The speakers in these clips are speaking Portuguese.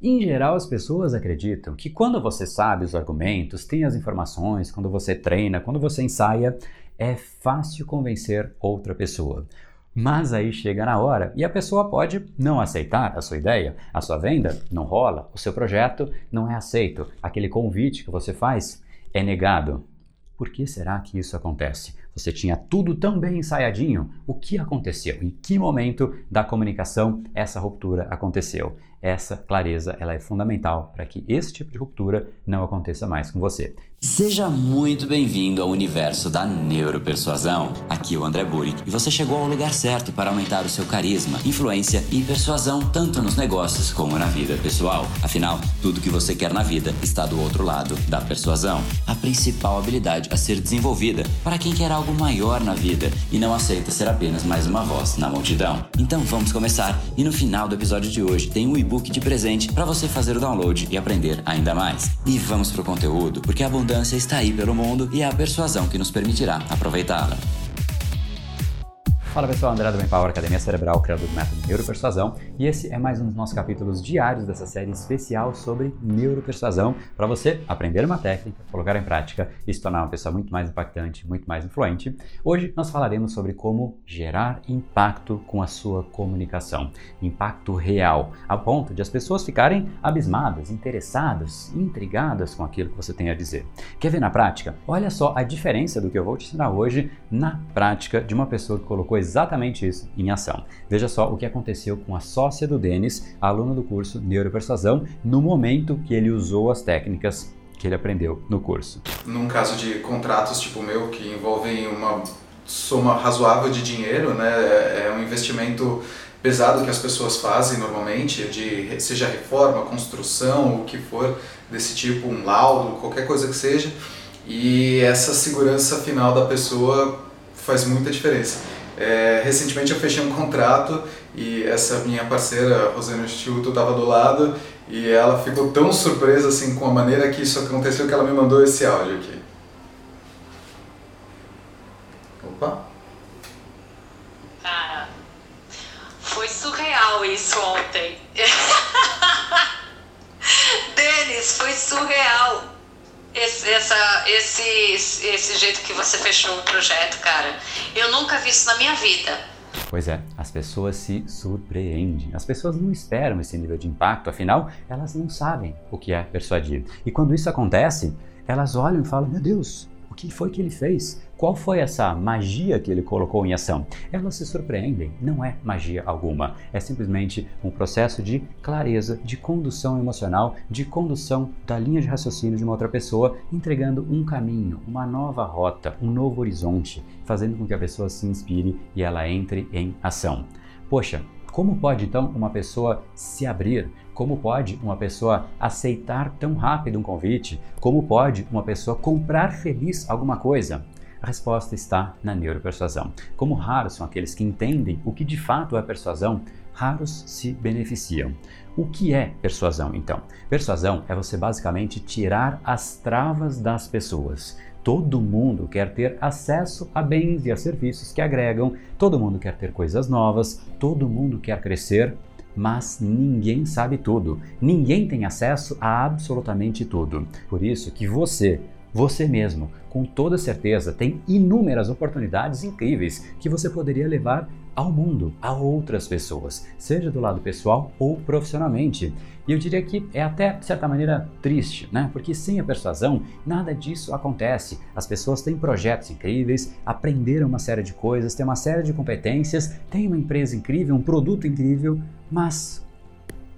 Em geral, as pessoas acreditam que quando você sabe os argumentos, tem as informações, quando você treina, quando você ensaia, é fácil convencer outra pessoa. Mas aí chega na hora e a pessoa pode não aceitar a sua ideia, a sua venda não rola, o seu projeto não é aceito, aquele convite que você faz é negado. Por que será que isso acontece? Você tinha tudo tão bem ensaiadinho. O que aconteceu? Em que momento da comunicação essa ruptura aconteceu? Essa clareza ela é fundamental para que esse tipo de ruptura não aconteça mais com você. Seja muito bem-vindo ao universo da neuropersuasão. Aqui é o André Burick e você chegou ao lugar certo para aumentar o seu carisma, influência e persuasão tanto nos negócios como na vida pessoal. Afinal, tudo que você quer na vida está do outro lado da persuasão, a principal habilidade a ser desenvolvida para quem quer algo maior na vida e não aceita ser apenas mais uma voz na multidão. Então vamos começar e no final do episódio de hoje tem um e-book de presente para você fazer o download e aprender ainda mais. E vamos pro conteúdo, porque a abundância está aí pelo mundo e é a persuasão que nos permitirá aproveitá-la. Fala pessoal, André do Empower Academia Cerebral, criador do método Neuropersuasão, e esse é mais um dos nossos capítulos diários dessa série especial sobre neuropersuasão, para você aprender uma técnica, colocar em prática e se tornar uma pessoa muito mais impactante, muito mais influente. Hoje nós falaremos sobre como gerar impacto com a sua comunicação, impacto real, a ponto de as pessoas ficarem abismadas, interessadas, intrigadas com aquilo que você tem a dizer. Quer ver na prática? Olha só a diferença do que eu vou te ensinar hoje na prática de uma pessoa que colocou exatamente isso em ação. Veja só o que aconteceu com a sócia do Denis, aluna do curso Neuropersuasão, no momento que ele usou as técnicas que ele aprendeu no curso. Num caso de contratos tipo o meu, que envolvem uma soma razoável de dinheiro, né, é um investimento pesado que as pessoas fazem normalmente, de seja reforma, construção, o que for desse tipo, um laudo, qualquer coisa que seja, e essa segurança final da pessoa faz muita diferença. É, recentemente eu fechei um contrato e essa minha parceira, Rosana Stilto, estava do lado e ela ficou tão surpresa assim com a maneira que isso aconteceu que ela me mandou esse áudio aqui. Opa! Cara, foi surreal isso ontem. Denis, foi surreal esse, essa, esse, esse jeito que você fechou o projeto, cara. Eu nunca vi isso na minha vida. Pois é, as pessoas se surpreendem. As pessoas não esperam esse nível de impacto, afinal, elas não sabem o que é persuadir. E quando isso acontece, elas olham e falam: Meu Deus, que foi que ele fez? Qual foi essa magia que ele colocou em ação? Elas se surpreendem, não é magia alguma, é simplesmente um processo de clareza, de condução emocional, de condução da linha de raciocínio de uma outra pessoa, entregando um caminho, uma nova rota, um novo horizonte, fazendo com que a pessoa se inspire e ela entre em ação. Poxa, como pode então uma pessoa se abrir? Como pode uma pessoa aceitar tão rápido um convite? Como pode uma pessoa comprar feliz alguma coisa? A resposta está na neuropersuasão. Como raros são aqueles que entendem o que de fato é persuasão, raros se beneficiam. O que é persuasão, então? Persuasão é você basicamente tirar as travas das pessoas. Todo mundo quer ter acesso a bens e a serviços que agregam, todo mundo quer ter coisas novas, todo mundo quer crescer, mas ninguém sabe tudo. Ninguém tem acesso a absolutamente tudo. Por isso que você, você mesmo, com toda certeza, tem inúmeras oportunidades incríveis que você poderia levar ao mundo, a outras pessoas, seja do lado pessoal ou profissionalmente. E eu diria que é até, de certa maneira, triste, né? Porque sem a persuasão, nada disso acontece. As pessoas têm projetos incríveis, aprenderam uma série de coisas, têm uma série de competências, têm uma empresa incrível, um produto incrível, mas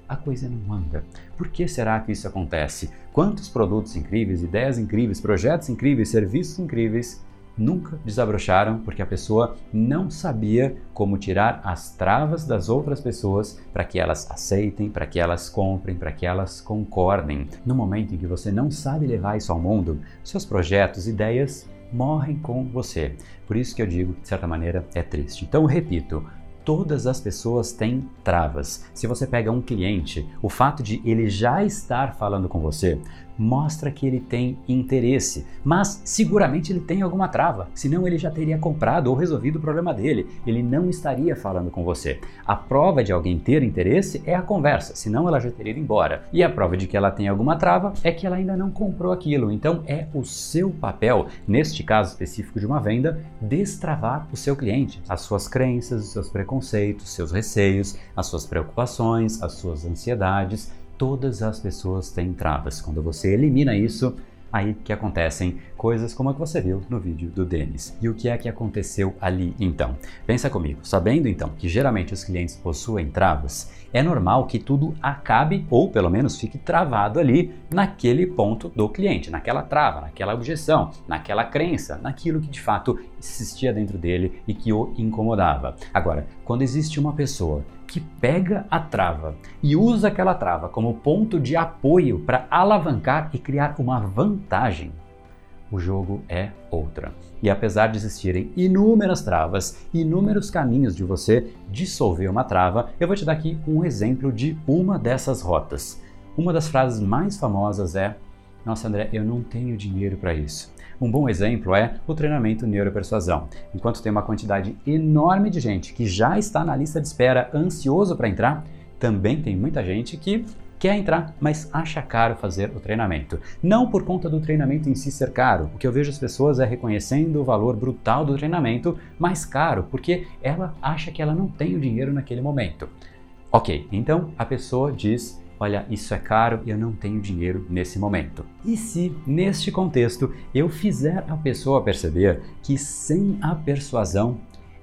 a coisa não anda. Por que será que isso acontece? Quantos produtos incríveis, ideias incríveis, projetos incríveis, serviços incríveis nunca desabrocharam porque a pessoa não sabia como tirar as travas das outras pessoas para que elas aceitem, para que elas comprem, para que elas concordem. No momento em que você não sabe levar isso ao mundo, seus projetos, ideias morrem com você. Por isso que eu digo, de certa maneira, é triste. Então, repito, todas as pessoas têm travas. Se você pega um cliente, o fato de ele já estar falando com você mostra que ele tem interesse, mas seguramente ele tem alguma trava, senão ele já teria comprado ou resolvido o problema dele, ele não estaria falando com você. A prova de alguém ter interesse é a conversa, senão ela já teria ido embora. E a prova de que ela tem alguma trava é que ela ainda não comprou aquilo, então é o seu papel, neste caso específico de uma venda, destravar o seu cliente, as suas crenças, os seus preconceitos, seus receios, as suas preocupações, as suas ansiedades todas as pessoas têm travas. Quando você elimina isso, aí que acontecem coisas como a que você viu no vídeo do Denis. E o que é que aconteceu ali então? Pensa comigo, sabendo então que geralmente os clientes possuem travas, é normal que tudo acabe ou pelo menos fique travado ali naquele ponto do cliente, naquela trava, naquela objeção, naquela crença, naquilo que de fato existia dentro dele e que o incomodava. Agora, quando existe uma pessoa que pega a trava e usa aquela trava como ponto de apoio para alavancar e criar uma vantagem, o jogo é outra. E apesar de existirem inúmeras travas, inúmeros caminhos de você dissolver uma trava, eu vou te dar aqui um exemplo de uma dessas rotas. Uma das frases mais famosas é: Nossa, André, eu não tenho dinheiro para isso. Um bom exemplo é o treinamento neuropersuasão. Enquanto tem uma quantidade enorme de gente que já está na lista de espera ansioso para entrar, também tem muita gente que quer entrar, mas acha caro fazer o treinamento. Não por conta do treinamento em si ser caro. O que eu vejo as pessoas é reconhecendo o valor brutal do treinamento, mais caro, porque ela acha que ela não tem o dinheiro naquele momento. Ok, então a pessoa diz olha, isso é caro eu não tenho dinheiro nesse momento. E se, neste contexto, eu fizer a pessoa perceber que sem a persuasão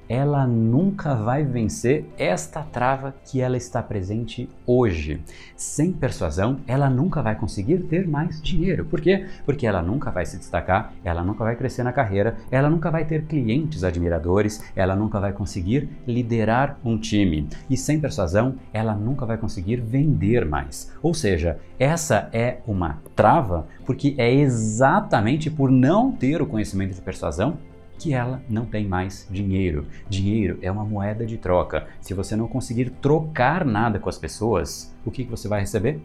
ela nunca vai vencer esta trava que ela está presente hoje. Sem persuasão, ela nunca vai conseguir ter mais dinheiro. Por quê? Porque ela nunca vai se destacar, ela nunca vai crescer na carreira, ela nunca vai ter clientes admiradores, ela nunca vai conseguir liderar um time. E sem persuasão, ela nunca vai conseguir vender mais. Ou seja, essa é uma trava porque é exatamente por não ter o conhecimento de persuasão que ela não tem mais dinheiro. Dinheiro é uma moeda de troca. Se você não conseguir trocar nada com as pessoas, o que, que você vai receber?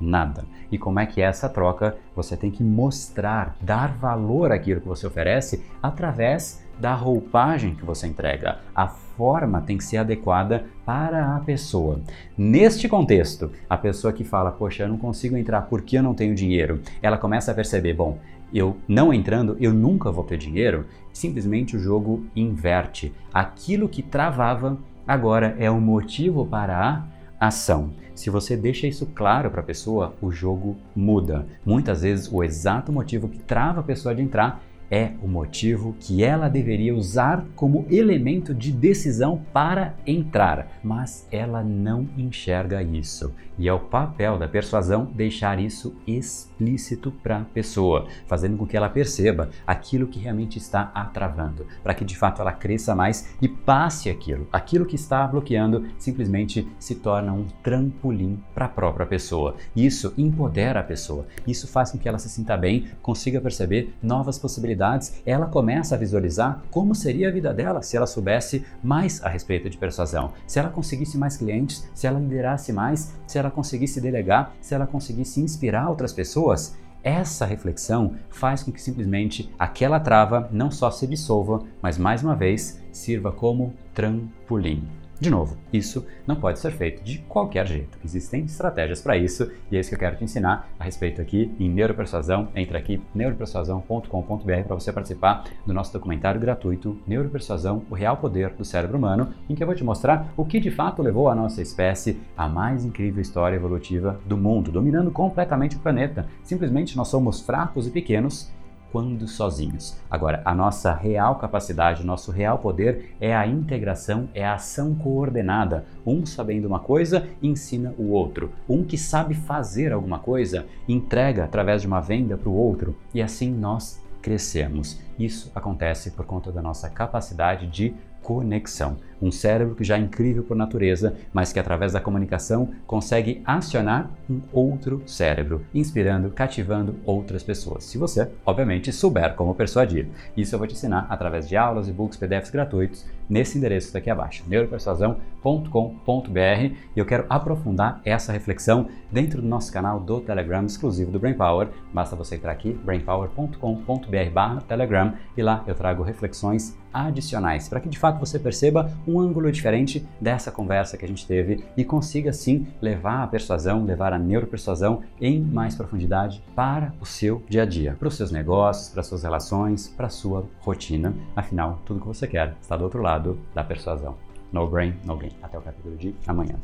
Nada. E como é que é essa troca? Você tem que mostrar, dar valor àquilo que você oferece através da roupagem que você entrega. A forma tem que ser adequada para a pessoa. Neste contexto, a pessoa que fala, poxa, eu não consigo entrar porque eu não tenho dinheiro, ela começa a perceber, bom, eu não entrando, eu nunca vou ter dinheiro, simplesmente o jogo inverte. Aquilo que travava agora é o motivo para a ação. Se você deixa isso claro para a pessoa, o jogo muda. Muitas vezes o exato motivo que trava a pessoa de entrar é o motivo que ela deveria usar como elemento de decisão para entrar, mas ela não enxerga isso. E é o papel da persuasão deixar isso explícito para a pessoa, fazendo com que ela perceba aquilo que realmente está a travando, para que de fato ela cresça mais e passe aquilo. Aquilo que está bloqueando simplesmente se torna um trampolim para a própria pessoa. Isso empodera a pessoa, isso faz com que ela se sinta bem, consiga perceber novas possibilidades, ela começa a visualizar como seria a vida dela se ela soubesse mais a respeito de persuasão, se ela conseguisse mais clientes, se ela liderasse mais, se ela conseguisse delegar, se ela conseguisse inspirar outras pessoas, essa reflexão faz com que simplesmente aquela trava não só se dissolva, mas mais uma vez sirva como trampolim. De novo, isso não pode ser feito de qualquer jeito. Existem estratégias para isso e é isso que eu quero te ensinar a respeito aqui em Neuropersuasão. Entra aqui neuropersuasão.com.br para você participar do nosso documentário gratuito Neuropersuasão: O Real Poder do Cérebro Humano, em que eu vou te mostrar o que de fato levou a nossa espécie à mais incrível história evolutiva do mundo, dominando completamente o planeta. Simplesmente nós somos fracos e pequenos quando sozinhos. Agora, a nossa real capacidade, nosso real poder é a integração, é a ação coordenada. Um sabendo uma coisa, ensina o outro. Um que sabe fazer alguma coisa, entrega através de uma venda para o outro. E assim nós crescemos. Isso acontece por conta da nossa capacidade de conexão. Um cérebro que já é incrível por natureza, mas que através da comunicação consegue acionar um outro cérebro, inspirando, cativando outras pessoas. Se você, obviamente, souber como persuadir. Isso eu vou te ensinar através de aulas, e-books, PDFs gratuitos nesse endereço daqui abaixo, neuropersuasão.com.br. E eu quero aprofundar essa reflexão dentro do nosso canal do Telegram exclusivo do Brain Power. Basta você entrar aqui, brainpower.com.br/telegram e lá eu trago reflexões adicionais para que de fato você perceba um ângulo diferente dessa conversa que a gente teve e consiga sim levar a persuasão, levar a neuropersuasão em mais profundidade para o seu dia a dia, para os seus negócios, para as suas relações, para a sua rotina. Afinal, tudo que você quer está do outro lado da persuasão. No brain, no gain. Até o capítulo de amanhã.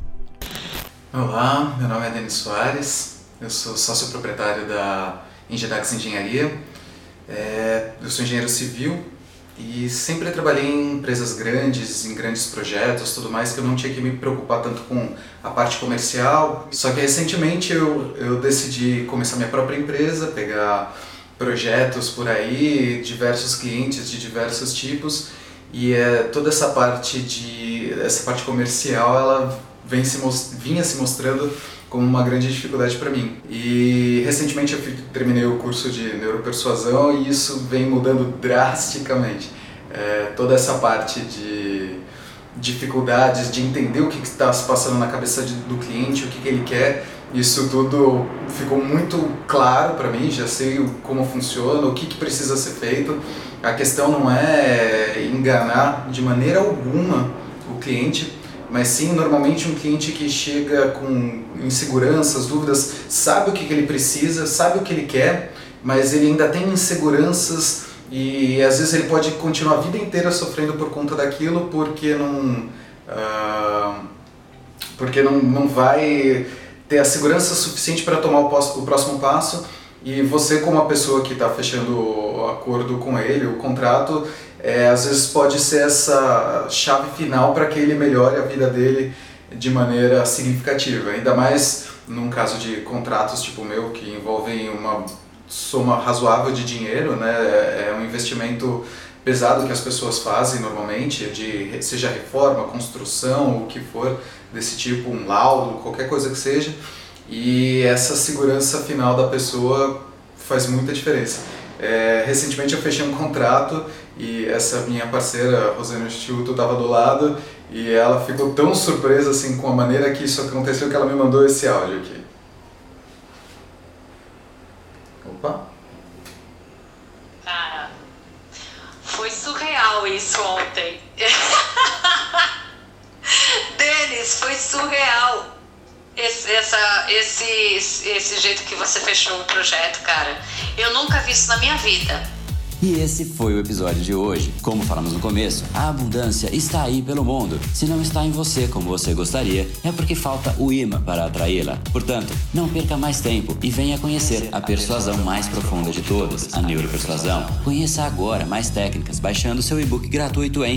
Olá, meu nome é Denis Soares, eu sou sócio proprietário da Engedax Engenharia. É, eu sou engenheiro civil e sempre trabalhei em empresas grandes, em grandes projetos, tudo mais, que eu não tinha que me preocupar tanto com a parte comercial. Só que recentemente eu, eu decidi começar minha própria empresa, pegar projetos por aí, diversos clientes de diversos tipos e é, toda essa parte de essa parte comercial ela vem se, vinha se mostrando como uma grande dificuldade para mim. E recentemente eu terminei o curso de neuropersuasão e isso vem mudando drasticamente. É, toda essa parte de dificuldades de entender o que está se passando na cabeça de, do cliente, o que, que, ele quer, isso tudo ficou muito claro para mim, já sei como funciona, o que, que precisa ser feito. A questão não é enganar de maneira alguma o cliente, mas sim normalmente um cliente que chega com inseguranças, dúvidas, sabe o que, ele precisa, sabe o que ele quer, mas ele ainda tem inseguranças e às vezes ele pode continuar a vida inteira sofrendo por conta daquilo porque não, uh, porque não, não vai ter a segurança suficiente para tomar o, o próximo passo. E você como a pessoa que está fechando o acordo com ele, o contrato, é, às vezes pode ser essa chave final para que ele melhore a vida dele de maneira significativa. Ainda mais num caso de contratos tipo o meu, que envolvem uma soma razoável de dinheiro, né? É, é um investimento pesado que as pessoas fazem normalmente, de seja reforma, construção, o que for desse tipo, um laudo, qualquer coisa que seja. E essa segurança final da pessoa faz muita diferença. É, recentemente eu fechei um contrato e essa minha parceira, Rosana Instituto, estava do lado e ela ficou tão surpresa assim com a maneira que isso aconteceu que ela me mandou esse áudio aqui. Opa! Cara, foi surreal isso ontem. Denis, foi surreal esse, essa, esse, esse jeito que você fechou o projeto, cara. Eu nunca vi isso na minha vida. E esse foi o episódio de hoje. Como falamos no começo, a abundância está aí pelo mundo. Se não está em você como você gostaria, é porque falta o imã para atraí-la. Portanto, não perca mais tempo e venha conhecer a persuasão mais profunda de todas, a neuropersuasão. Conheça agora mais técnicas baixando seu e-book gratuito em